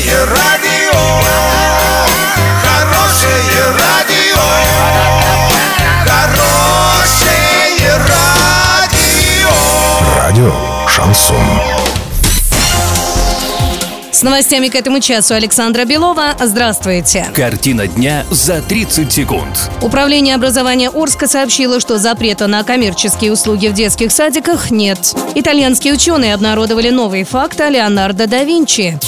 Хорошее радио, хорошее радио, хорошее радио. Радио Шансон. С новостями к этому часу Александра Белова. Здравствуйте. Картина дня за 30 секунд. Управление образования Орска сообщило, что запрета на коммерческие услуги в детских садиках нет. Итальянские ученые обнародовали новый факт о Леонардо да Винчи.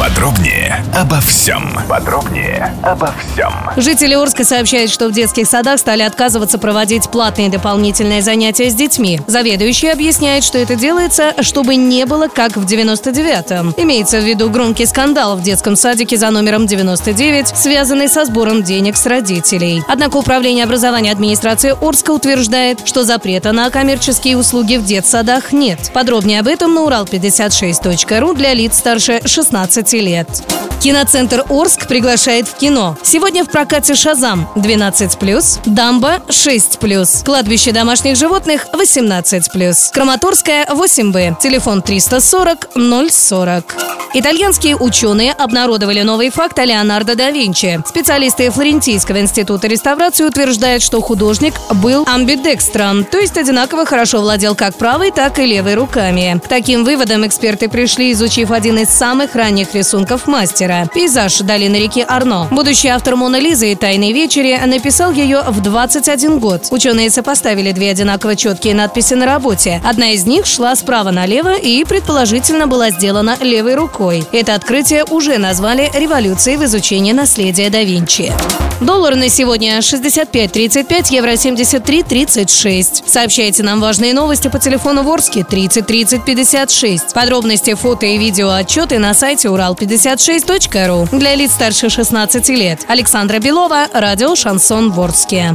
Подробнее обо всем. Подробнее обо всем. Жители Орска сообщают, что в детских садах стали отказываться проводить платные дополнительные занятия с детьми. Заведующий объясняет, что это делается, чтобы не было как в 99-м. Имеется в виду громкий скандал в детском садике за номером 99, связанный со сбором денег с родителей. Однако Управление образования администрации Орска утверждает, что запрета на коммерческие услуги в детсадах нет. Подробнее об этом на урал56.ру для лиц старше 16 лет. Киноцентр Орск приглашает в кино. Сегодня в прокате «Шазам» 12+, «Дамба» 6+, «Кладбище домашних животных» 18+, «Краматорская» 8Б, телефон 340 040. Итальянские ученые обнародовали новый факт о Леонардо да Винчи. Специалисты Флорентийского института реставрации утверждают, что художник был амбидекстром, то есть одинаково хорошо владел как правой, так и левой руками. К таким выводам эксперты пришли, изучив один из самых ранних рисунков мастера – пейзаж долины реки Арно. Будущий автор «Мона Лизы» и «Тайной вечери» написал ее в 21 год. Ученые сопоставили две одинаково четкие надписи на работе. Одна из них шла справа налево и, предположительно, была сделана левой рукой. Это открытие уже назвали революцией в изучении наследия да Винчи. Доллар на сегодня 65.35, евро 73.36. Сообщайте нам важные новости по телефону Ворске 30 30 56. Подробности, фото и видео отчеты на сайте урал56.ру. Для лиц старше 16 лет. Александра Белова, радио «Шансон Ворске».